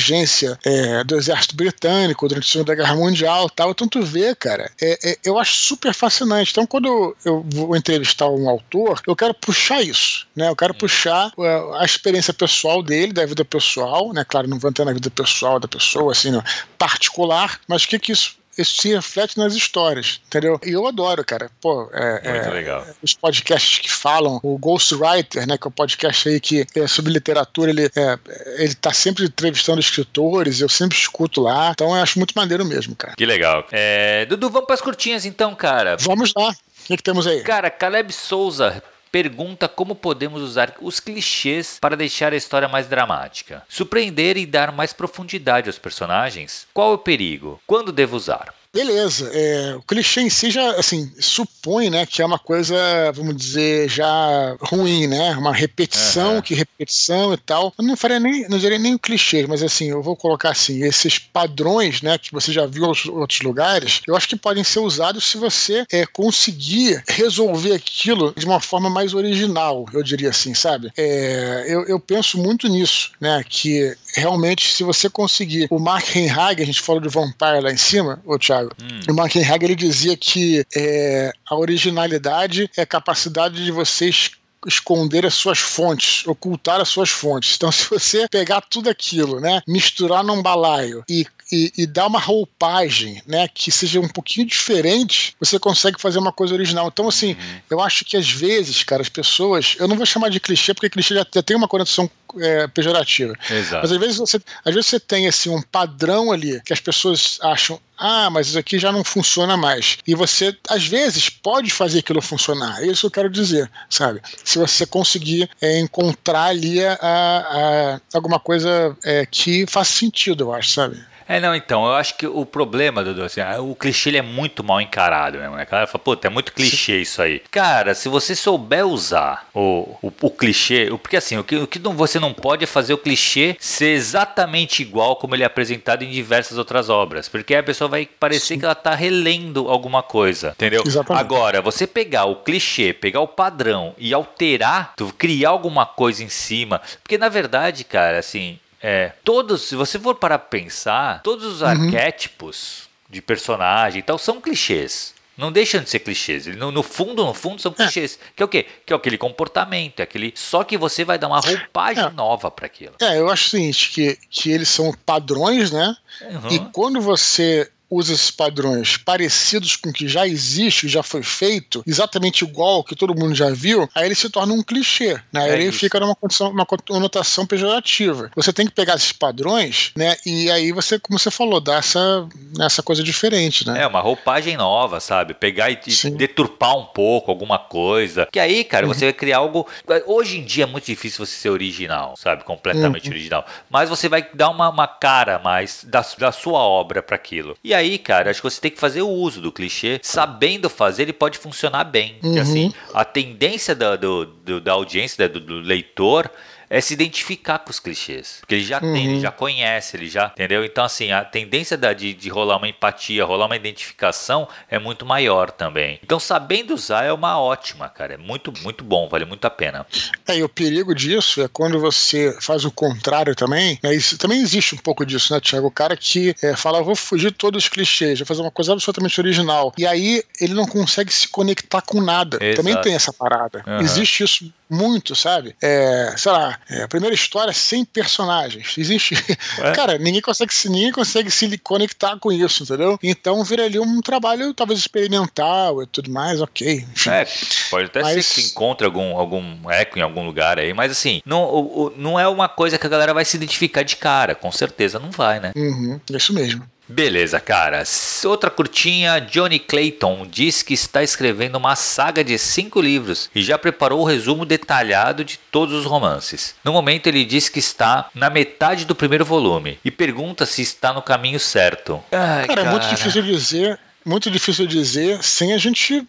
é, do exército britânico durante a Segunda Guerra Mundial e tal. Então tu vê, cara, é, é, eu acho super fascinante. Então quando eu vou entrevistar um autor, eu quero puxar isso, né? Eu quero puxar é, a experiência pessoal dele, da vida pessoal, né? Claro, não vou entrar na vida pessoal da pessoa, assim, no particular, mas o que que isso isso se reflete nas histórias, entendeu? E eu adoro, cara. Pô, é, Muito é, legal. Os podcasts que falam, o Ghostwriter, né, que é o um podcast aí que é sobre literatura, ele, é, ele tá sempre entrevistando escritores, eu sempre escuto lá, então eu acho muito maneiro mesmo, cara. Que legal. É, Dudu, vamos para as curtinhas então, cara. Vamos lá. O que, que temos aí? Cara, Caleb Souza pergunta como podemos usar os clichês para deixar a história mais dramática, surpreender e dar mais profundidade aos personagens. Qual é o perigo? Quando devo usar? Beleza. É, o clichê em si já, assim, supõe, né, que é uma coisa, vamos dizer, já ruim, né? Uma repetição, uhum. que repetição e tal. Eu não faria nem, não diria nem o clichê, mas assim, eu vou colocar assim, esses padrões, né, que você já viu em outros lugares, eu acho que podem ser usados se você é, conseguir resolver aquilo de uma forma mais original, eu diria assim, sabe? É, eu, eu penso muito nisso, né, que realmente, se você conseguir. O Mark Henhag, a gente falou de Vampire lá em cima, ô Thiago. Hum. O Mark Henhag ele dizia que é, a originalidade é a capacidade de vocês esconder as suas fontes, ocultar as suas fontes. Então, [laughs] se você pegar tudo aquilo, né, misturar num balaio e e, e, dar uma roupagem, né, que seja um pouquinho diferente, você consegue fazer uma coisa original. Então, assim, uhum. eu acho que às vezes, cara, as pessoas, eu não vou chamar de clichê, porque clichê já, tem uma conotação é, pejorativa. Exato. Mas às vezes você, às vezes você tem assim um padrão ali que as pessoas acham, ah, mas isso aqui já não funciona mais. E você, às vezes, pode fazer aquilo funcionar. É isso que eu quero dizer, sabe? Se você conseguir é, encontrar ali a, a, alguma coisa é, que faça sentido, eu acho, sabe? É, não, então, eu acho que o problema, Dudu, assim, ah, o clichê ele é muito mal encarado mesmo, né? Cara fala, puta, é muito clichê isso aí. Cara, se você souber usar o, o, o clichê, porque assim, o que, o que você não pode é fazer o clichê ser exatamente igual como ele é apresentado em diversas outras obras, porque aí a pessoa vai parecer Sim. que ela tá relendo alguma coisa, entendeu? Exatamente. Agora, você pegar o clichê, pegar o padrão e alterar, criar alguma coisa em cima, porque na verdade, cara, assim, é, todos, se você for para pensar, todos os uhum. arquétipos de personagem então são clichês. não deixam de ser clichês. No, no fundo, no fundo, são é. clichês. Que é o quê? Que é aquele comportamento, é aquele. Só que você vai dar uma roupagem é. nova para aquilo. É, eu acho o seguinte, que, que eles são padrões, né? Uhum. E quando você usa esses padrões parecidos com o que já existe, que já foi feito, exatamente igual que todo mundo já viu, aí ele se torna um clichê, né? É ele isso. fica numa condição, uma conotação pejorativa. Você tem que pegar esses padrões, né? E aí você, como você falou, dá essa, essa coisa diferente, né? É, uma roupagem nova, sabe? Pegar e, e deturpar um pouco alguma coisa. Que aí, cara, uhum. você vai criar algo. Hoje em dia é muito difícil você ser original, sabe? Completamente uhum. original. Mas você vai dar uma, uma cara mais da, da sua obra para aquilo. E aí, cara, acho que você tem que fazer o uso do clichê. Sabendo fazer, ele pode funcionar bem. Uhum. Assim, a tendência da, do, do, da audiência, do, do leitor, é se identificar com os clichês. Porque ele já uhum. tem, ele uhum. já conhece, ele já. Entendeu? Então, assim, a tendência da, de, de rolar uma empatia, rolar uma identificação é muito maior também. Então, sabendo usar é uma ótima, cara. É muito, muito bom, vale muito a pena. É, e o perigo disso é quando você faz o contrário também. Né? Isso, também existe um pouco disso, né, Tiago? O cara que é, fala, vou fugir de todos os clichês, vou fazer uma coisa absolutamente original. E aí ele não consegue se conectar com nada. Exato. Também tem essa parada. Uhum. Existe isso muito, sabe? É, sei lá, é, a primeira história sem personagens. Existe. [laughs] É. Cara, ninguém consegue, ninguém consegue se conectar com isso, entendeu? Então vira ali um trabalho talvez experimental e tudo mais, ok. Enfim. É, pode até mas... ser que encontre algum, algum eco em algum lugar aí, mas assim, não, o, não é uma coisa que a galera vai se identificar de cara, com certeza não vai, né? Uhum, isso mesmo. Beleza, cara. Outra curtinha, Johnny Clayton diz que está escrevendo uma saga de cinco livros e já preparou o resumo detalhado de todos os romances. No momento, ele diz que está na metade do primeiro volume e pergunta se está no caminho certo. Ai, cara, cara, é muito difícil dizer, muito difícil dizer sem a gente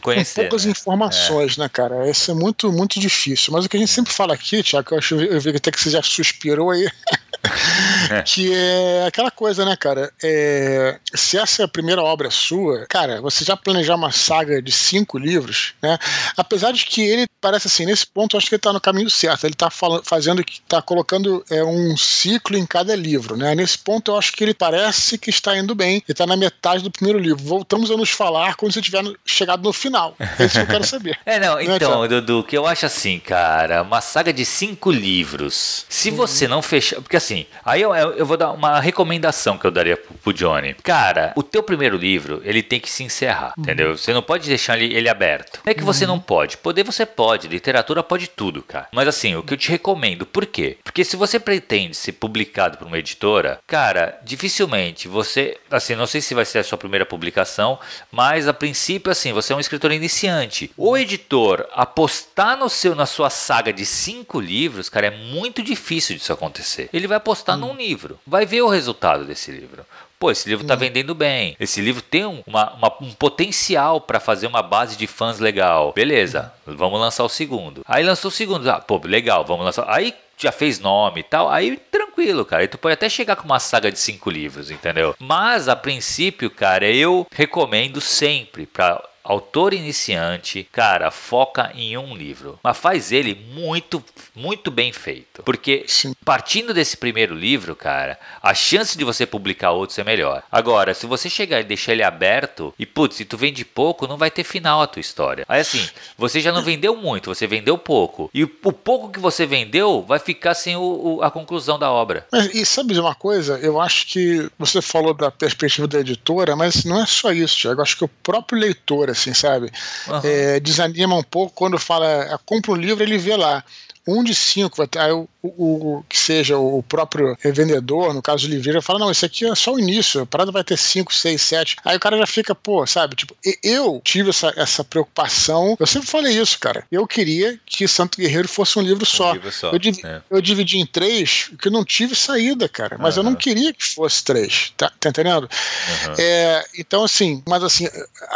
Conhecer, com poucas né? informações, é. né, cara? Isso é muito, muito difícil. Mas o que a gente sempre fala aqui, Tiago, eu acho eu vi até que você já suspirou aí. [laughs] [laughs] que é aquela coisa, né, cara? É, se essa é a primeira obra sua, cara, você já planejar uma saga de cinco livros, né? Apesar de que ele parece assim, nesse ponto eu acho que ele tá no caminho certo. Ele tá falando, fazendo, tá colocando é, um ciclo em cada livro, né? Nesse ponto eu acho que ele parece que está indo bem. Ele tá na metade do primeiro livro. Voltamos a nos falar quando você tiver chegado no final. É isso que eu quero saber. [laughs] é, não, não é, então, é, Dudu, que eu acho assim, cara, uma saga de cinco livros. Se uhum. você não fechar. Porque assim, aí eu, eu vou dar uma recomendação que eu daria pro, pro Johnny. Cara, o teu primeiro livro, ele tem que se encerrar, uhum. entendeu? Você não pode deixar ele, ele aberto. Não é que uhum. você não pode. Poder você pode. Literatura pode tudo, cara. Mas assim, o que eu te recomendo, por quê? Porque se você pretende ser publicado por uma editora, cara, dificilmente você. Assim, não sei se vai ser a sua primeira publicação, mas a princípio, assim, você é um escritor iniciante. O editor apostar no seu, na sua saga de cinco livros, cara, é muito difícil disso acontecer. Ele vai apostar hum. num livro, vai ver o resultado desse livro. Pô, esse livro tá hum. vendendo bem. Esse livro tem uma, uma, um potencial para fazer uma base de fãs legal. Beleza, vamos lançar o segundo. Aí lançou o segundo. Ah, pô, legal, vamos lançar. Aí já fez nome e tal, aí tranquilo, cara. E tu pode até chegar com uma saga de cinco livros, entendeu? Mas a princípio, cara, eu recomendo sempre para Autor iniciante, cara, foca em um livro, mas faz ele muito, muito bem feito. Porque Sim. partindo desse primeiro livro, cara, a chance de você publicar outros é melhor. Agora, se você chegar e deixar ele aberto, e putz, se tu vende pouco, não vai ter final a tua história. Aí assim, você já não vendeu muito, você vendeu pouco. E o pouco que você vendeu vai ficar sem o, o, a conclusão da obra. Mas, e sabe de uma coisa? Eu acho que você falou da perspectiva da editora, mas não é só isso, Thiago. Eu acho que o próprio leitor assim, sabe? Uhum. É, desanima um pouco quando fala, compra um livro, ele vê lá um de cinco vai ter. Aí o, o, o, que seja o próprio vendedor, no caso do livreiro, fala: não, isso aqui é só o início, a parada vai ter cinco, seis, sete. Aí o cara já fica, pô, sabe? Tipo, eu tive essa, essa preocupação. Eu sempre falei isso, cara. Eu queria que Santo Guerreiro fosse um livro só. Um livro só. Eu, div é. eu, dividi em três, que eu não tive saída, cara. Mas uhum. eu não queria que fosse três. Tá, tá entendendo? Uhum. É, então, assim, mas assim,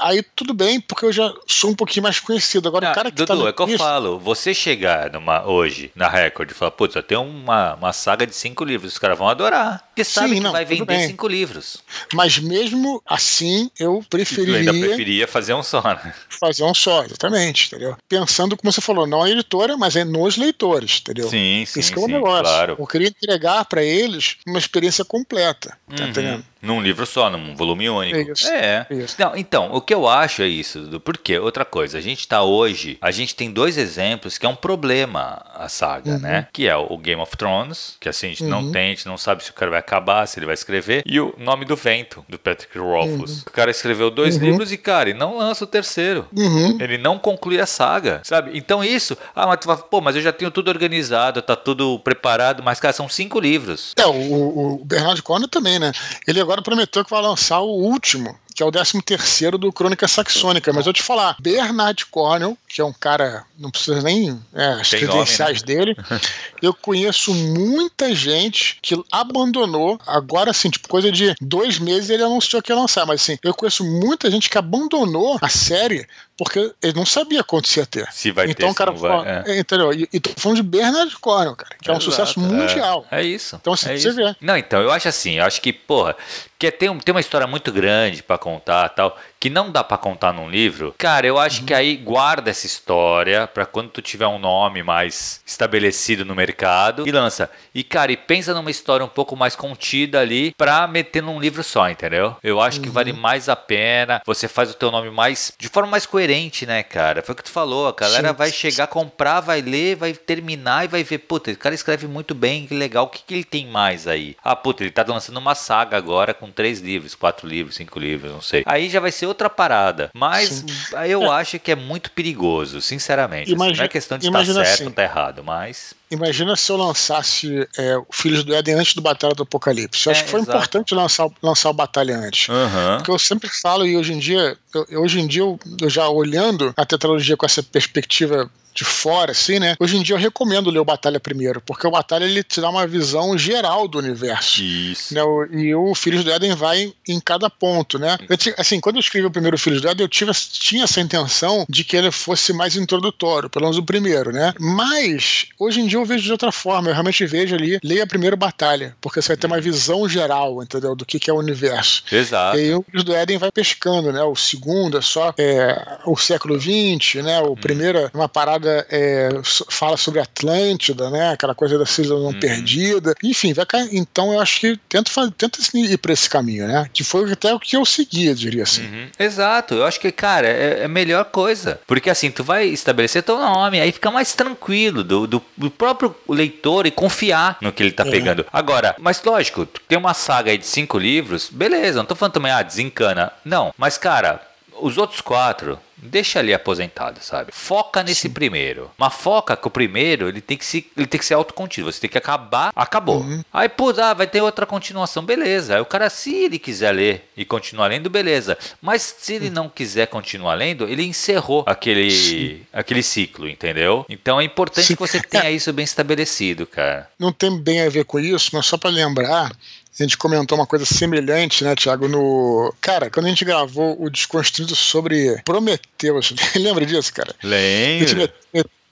aí tudo bem, porque eu já sou um pouquinho mais conhecido. Agora, ah, o cara que Dudu, tá é que eu falo, você chegar numa hoje na Record e falar, putz, tenho uma, uma saga de cinco livros, os caras vão adorar. Porque sabe que não, vai vender cinco livros. Mas mesmo assim, eu preferiria. Eu ainda preferia fazer um só, né? Fazer um só, exatamente, entendeu? Pensando, como você falou, não a editora, mas é nos leitores, entendeu? Sim, sim. Isso que é o negócio. Claro. Eu queria entregar para eles uma experiência completa, tá uhum. entendendo? Num livro só, num volume único. Isso. É. Isso. Não, então, o que eu acho é isso. Do, porque, outra coisa, a gente tá hoje, a gente tem dois exemplos que é um problema a saga, uhum. né? Que é o Game of Thrones, que assim, a gente uhum. não tem, a gente não sabe se o cara vai acabar, se ele vai escrever, e o Nome do Vento, do Patrick Rothfuss. Uhum. O cara escreveu dois uhum. livros e, cara, e não lança o terceiro. Uhum. Ele não conclui a saga, sabe? Então isso, ah, mas tu fala, pô, mas eu já tenho tudo organizado, tá tudo preparado, mas, cara, são cinco livros. É, o, o Bernard Cornwell também, né? Ele agora prometeu que vai lançar o último que é o 13 terceiro do Crônica Saxônica. Mas eu te falar, Bernard Cornell, que é um cara, não precisa nem é, as Tem credenciais nome, né? dele, [laughs] eu conheço muita gente que abandonou, agora assim, tipo, coisa de dois meses ele anunciou que ia lançar, mas assim, eu conheço muita gente que abandonou a série porque ele não sabia quanto ia ter. Se vai então, ter, cara, vai, é. entendeu? E, e tô falando de Bernard Cornell, cara, que é, é um exato, sucesso mundial. É, é isso. Então, assim, é você isso. vê. Não, então, eu acho assim, eu acho que, porra, que tem, tem uma história muito grande para contar tal, que não dá para contar num livro, cara, eu acho uhum. que aí guarda essa história para quando tu tiver um nome mais estabelecido no mercado e lança. E, cara, e pensa numa história um pouco mais contida ali pra meter num livro só, entendeu? Eu acho uhum. que vale uhum. mais a pena, você faz o teu nome mais, de forma mais coerente, né, cara? Foi o que tu falou, a galera Sim. vai chegar, comprar, vai ler, vai terminar e vai ver, puta, o cara escreve muito bem, que legal, o que, que ele tem mais aí? Ah, puta, ele tá lançando uma saga agora com três livros, quatro livros, cinco livros, não sei. Aí já vai ser outra parada. Mas aí eu é. acho que é muito perigoso, sinceramente. Imagina, assim, não é questão de estar certo assim, ou estar errado, mas. Imagina se eu lançasse é, o Filhos do Éden antes do Batalha do Apocalipse. Eu acho é, que foi exato. importante lançar, lançar o Batalha antes. Uhum. Porque eu sempre falo, e hoje em dia, eu, hoje em dia eu, eu já olhando a tetralogia com essa perspectiva de fora, assim, né? Hoje em dia eu recomendo ler o Batalha primeiro, porque o Batalha ele te dá uma visão geral do universo. Isso. Né? E o Filhos do Éden vai em cada ponto, né? Eu, assim, quando eu escrevi o primeiro Filhos do Éden, eu tive, tinha essa intenção de que ele fosse mais introdutório, pelo menos o primeiro, né? Mas, hoje em dia eu vejo de outra forma. Eu realmente vejo ali, leia a primeira Batalha, porque você vai ter uma visão geral, entendeu? Do que, que é o universo. Exato. E aí o do Éden vai pescando, né? O segundo é só é, o século XX, né? O hum. primeiro é uma parada é, fala sobre Atlântida, né? Aquela coisa da civilização uhum. perdida. Enfim, vai cair. Então eu acho que tenta, tenta ir para esse caminho, né? Que foi até o que eu seguia, diria assim. Uhum. Exato. Eu acho que, cara, é, é a melhor coisa. Porque assim, tu vai estabelecer teu nome, aí fica mais tranquilo do, do, do próprio leitor e confiar no que ele tá é. pegando. Agora, mas lógico, tem uma saga aí de cinco livros, beleza, não tô falando também, ah, desencana. Não, mas cara, os outros quatro, deixa ali aposentado, sabe? Foca nesse Sim. primeiro. Mas foca que o primeiro, ele tem que, se, ele tem que ser autocontido. Você tem que acabar, acabou. Uhum. Aí, pô, ah, vai ter outra continuação, beleza. Aí o cara, se ele quiser ler e continuar lendo, beleza. Mas se ele não quiser continuar lendo, ele encerrou aquele, aquele ciclo, entendeu? Então é importante Sim. que você tenha isso bem estabelecido, cara. Não tem bem a ver com isso, mas só para lembrar, a gente comentou uma coisa semelhante, né, Thiago, no. Cara, quando a gente gravou o Desconstruído sobre Prometheus, [laughs] lembra disso, cara? Lembro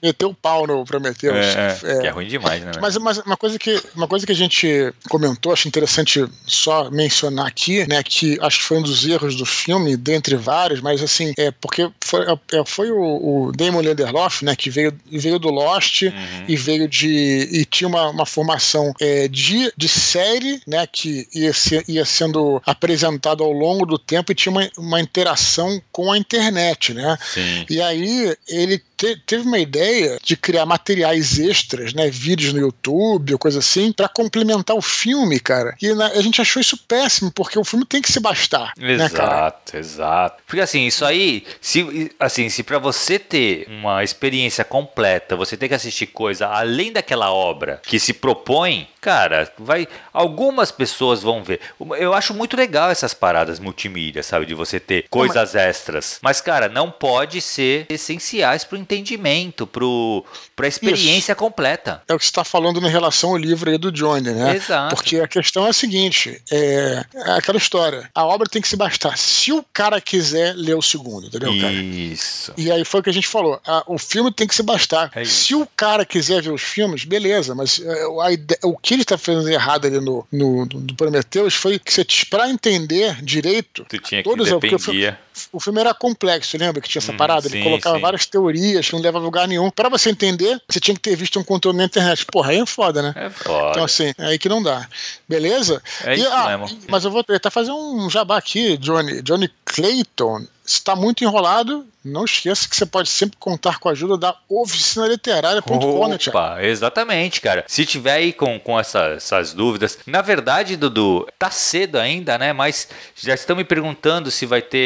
meteu o pau no Prometheus. É, é, é, que é ruim demais, né? Mas, mas uma, coisa que, uma coisa que a gente comentou, acho interessante só mencionar aqui, né? Que acho que foi um dos erros do filme, dentre vários, mas assim, é porque foi, é, foi o, o Damon Lindelof, né? Que veio, veio do Lost uhum. e veio de. e tinha uma, uma formação é, de, de série, né? Que ia, ser, ia sendo apresentado ao longo do tempo e tinha uma, uma interação com a internet, né? Sim. E aí ele te, teve uma ideia de criar materiais extras, né, vídeos no YouTube ou coisa assim, para complementar o filme, cara. E na, a gente achou isso péssimo, porque o filme tem que se bastar. Exato, né, exato. Porque assim, isso aí, se assim, se para você ter uma experiência completa, você tem que assistir coisa além daquela obra que se propõe, cara, vai. Algumas pessoas vão ver. Eu acho muito legal essas paradas multimídia, sabe? De você ter coisas não, mas... extras. Mas, cara, não pode ser essenciais pro entendimento, pro, pra experiência Isso. completa. É o que você está falando em relação ao livro aí do Johnny, né? Exato. Porque a questão é a seguinte: é, é aquela história. A obra tem que se bastar. Se o cara quiser ler o segundo, entendeu, cara? Isso. E aí foi o que a gente falou. A, o filme tem que se bastar. É se o cara quiser ver os filmes, beleza, mas é, a, a, o que ele está fazendo errado ali no, no, no Prometheus foi que você, para entender direito, tu tinha que todos, dependia. O filme era complexo, lembra que tinha essa hum, parada? Ele sim, colocava sim. várias teorias que não levavam a lugar nenhum. Pra você entender, você tinha que ter visto um conteúdo na internet. Porra, aí é foda, né? É foda. Então, assim, é aí que não dá. Beleza? É isso ah, mesmo. Mas eu vou tentar fazer um jabá aqui, Johnny. Johnny Clayton está muito enrolado, não esqueça que você pode sempre contar com a ajuda da oficina literária.com, né, Exatamente, cara. Se tiver aí com, com essa, essas dúvidas. Na verdade, Dudu, tá cedo ainda, né? Mas já estão me perguntando se vai ter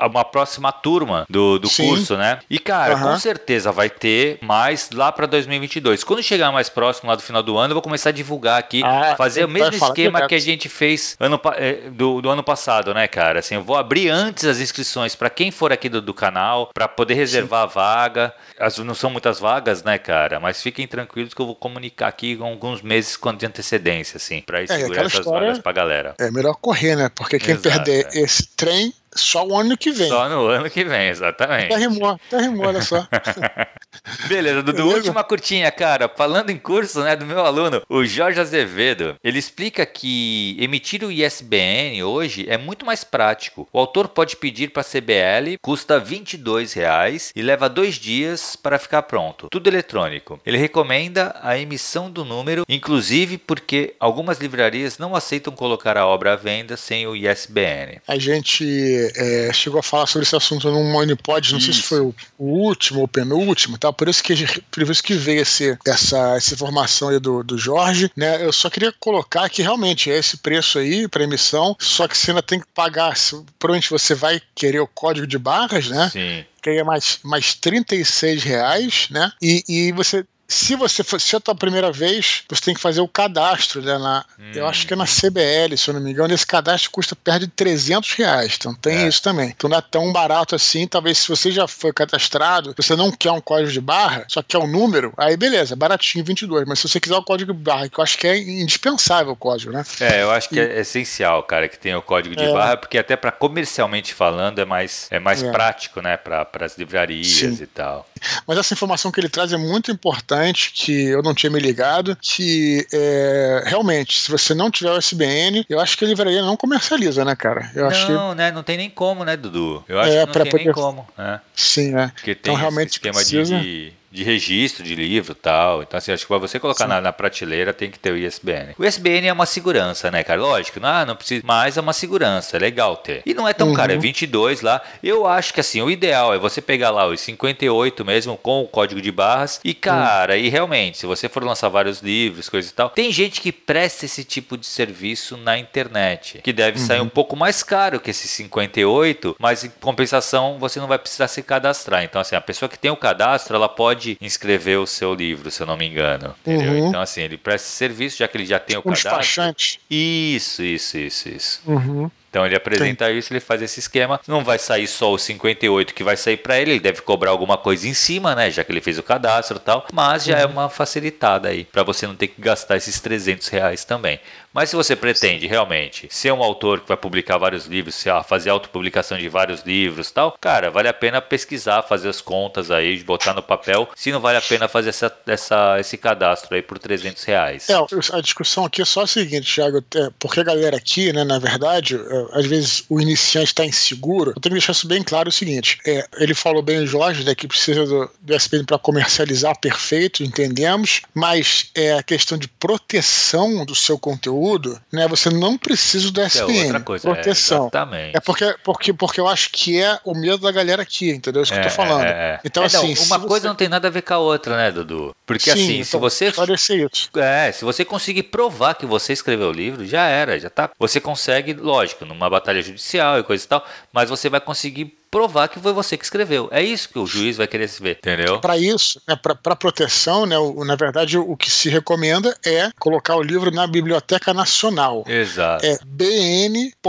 uma próxima turma do, do curso, né? E, cara, uhum. com certeza vai ter mais lá para 2022. Quando chegar mais próximo lá do final do ano, eu vou começar a divulgar aqui, ah, fazer o mesmo esquema que a gente fez ano, eh, do, do ano passado, né, cara? Assim, eu vou abrir antes as inscrições para quem for aqui do, do canal para poder reservar Sim. a vaga. As, não são muitas vagas, né, cara? Mas fiquem tranquilos que eu vou comunicar aqui com alguns meses de antecedência, assim, para é, segurar essas história, vagas pra galera. É melhor correr, né? Porque quem Exato, perder é. esse trem só o ano que vem. Só no ano que vem, exatamente. Até rimou, até rimou, olha só. [laughs] Beleza, Dudu, Beleza? última curtinha, cara. Falando em curso, né, do meu aluno, o Jorge Azevedo, ele explica que emitir o ISBN hoje é muito mais prático. O autor pode pedir para a CBL, custa 22 reais e leva dois dias para ficar pronto. Tudo eletrônico. Ele recomenda a emissão do número, inclusive porque algumas livrarias não aceitam colocar a obra à venda sem o ISBN. A gente é, chegou a falar sobre esse assunto num Monipod, não isso. sei se foi o, último ou penúltimo, tá? por, isso que, por isso que veio esse, essa, essa informação aí do, do Jorge. Né? Eu só queria colocar que realmente é esse preço aí para emissão, só que você ainda tem que pagar. Provavelmente você vai querer o código de barras, né? Sim que aí é mais, mais 36 reais, né? E, e você se você for, se é a tua primeira vez, você tem que fazer o cadastro, né? Na, hum. Eu acho que é na CBL, se eu não me engano. Esse cadastro custa perto de 300 reais. Então tem é. isso também. Então não é tão barato assim. Talvez se você já foi cadastrado, você não quer um código de barra, só quer um número, aí beleza, baratinho 22. Mas se você quiser o código de barra, que eu acho que é indispensável o código, né? É, eu acho que e... é essencial, cara, que tenha o código de é. barra, porque até para comercialmente falando é mais, é mais é. prático, né? Para as livrarias Sim. e tal. Mas essa informação que ele traz é muito importante importante que eu não tinha me ligado, que é, realmente, se você não tiver o SBN, eu acho que a livraria não comercializa, né, cara? Eu acho não, que... né? Não tem nem como, né, Dudu? Eu acho é, que não tem poder... nem como. Né? Sim, é. Porque tem então, realmente esquema precisa... de de registro de livro tal. Então, assim, acho que para você colocar na, na, prateleira tem que ter o ISBN. O ISBN é uma segurança, né, cara? Lógico, não, ah, não precisa, mas é uma segurança, é legal ter. E não é tão uhum. caro, é 22 lá. Eu acho que, assim, o ideal é você pegar lá os 58 mesmo com o código de barras. E, cara, uhum. e realmente, se você for lançar vários livros, coisa e tal, tem gente que presta esse tipo de serviço na internet, que deve uhum. sair um pouco mais caro que esses 58, mas em compensação você não vai precisar se cadastrar. Então, assim, a pessoa que tem o cadastro, ela pode pode inscrever o seu livro, se eu não me engano. Entendeu? Uhum. Então, assim, ele presta serviço, já que ele já tem o um cadastro. Despachante. Isso, isso, isso, isso. Uhum. Então ele apresenta Sim. isso, ele faz esse esquema. Não vai sair só o 58 que vai sair para ele, ele deve cobrar alguma coisa em cima, né? Já que ele fez o cadastro e tal. Mas já é uhum. é uma facilitada aí, para você não ter que gastar esses 300 reais também. Mas se você pretende realmente ser um autor que vai publicar vários livros, fazer autopublicação de vários livros tal, cara, vale a pena pesquisar, fazer as contas aí, botar no papel, se não vale a pena fazer essa, essa, esse cadastro aí por 300 reais. É, a discussão aqui é só a seguinte, Thiago, é, porque a galera aqui, né, na verdade, é, às vezes o iniciante está inseguro, eu tenho que deixar isso bem claro o seguinte, é, ele falou bem, o Jorge, né, que precisa do, do SPN para comercializar, perfeito, entendemos, mas é a questão de proteção do seu conteúdo né, você não precisa do SPN. É outra coisa, proteção. É, exatamente. É porque, porque, porque eu acho que é o medo da galera aqui, entendeu? É isso que eu tô é, falando. É, é. Então, assim. Não, uma coisa você... não tem nada a ver com a outra, né, Dudu? Porque Sim, assim, então, se você. Isso. É, se você conseguir provar que você escreveu o livro, já era, já tá. Você consegue, lógico, numa batalha judicial e coisa e tal, mas você vai conseguir provar que foi você que escreveu. É isso que o juiz vai querer se ver, entendeu? Para isso, né, para proteção, né, o, na verdade, o, o que se recomenda é colocar o livro na Biblioteca Nacional. Exato. É bn.br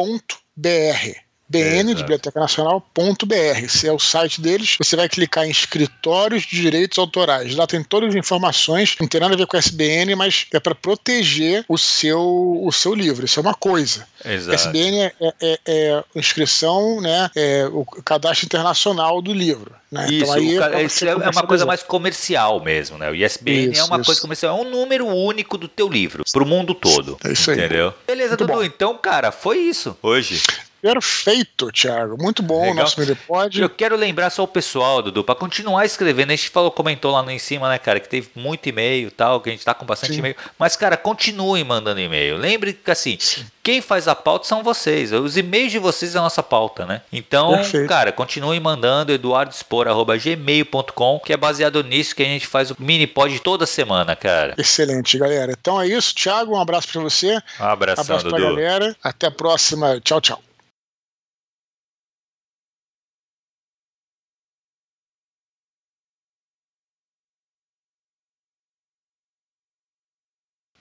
bn, Biblioteca Nacional.br. Esse é o site deles. Você vai clicar em escritórios de direitos autorais. Lá tem todas as informações, não tem nada a ver com a SBN, mas é para proteger o seu, o seu livro. Isso é uma coisa. Exato. SBN é, é, é, é inscrição, né, é o cadastro internacional do livro. Né? Isso, então, aí é, isso é uma coisa mais comercial mesmo, né? O ISBN isso, é uma isso. coisa comercial, é um número único do teu livro, para o mundo todo. É isso aí. Entendeu? Beleza, Muito Dudu. Bom. Então, cara, foi isso hoje. Perfeito, Thiago. Muito bom Legal. o nosso Minipod. Eu quero lembrar só o pessoal, Dudu, para continuar escrevendo. A gente falou, comentou lá no em cima, né, cara, que teve muito e-mail e tal, que a gente tá com bastante e-mail. Mas, cara, continue mandando e-mail. Lembre que, assim, Sim. quem faz a pauta são vocês. Os e-mails de vocês é a nossa pauta, né? Então, Perfeito. cara, continue mandando eduardospor.gmail.com, que é baseado nisso que a gente faz o Minipod toda semana, cara. Excelente, galera. Então é isso. Thiago, um abraço para você. Um abração, abraço pra galera. Até a próxima. Tchau, tchau.